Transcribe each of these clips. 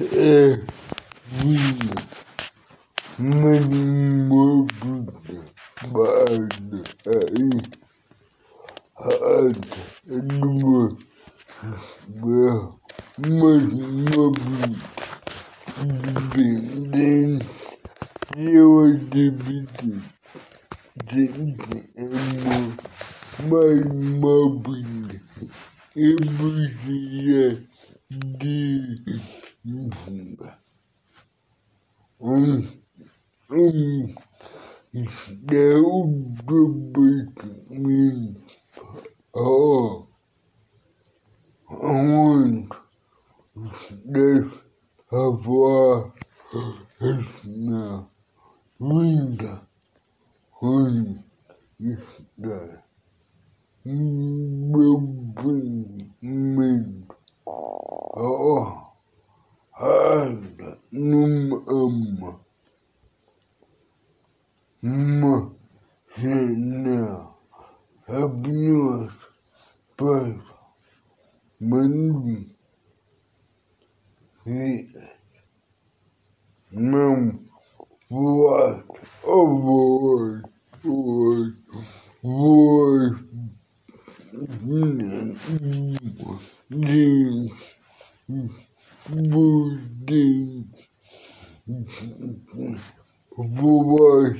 é vida, mas vida parada aí, rada, numa guerra, mas vida independente, eu acredito que é mais vida, eu precisa de Um, um, der Unterblick mit A und das war ist mir Winter und ist das Befinden mit A. Anda, não ama. Uma janela abriu as portas, mas não voz, oh voz, voz, voz, будет в вас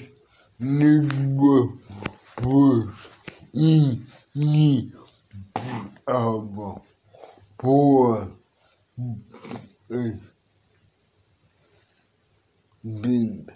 либо вас и не право по бин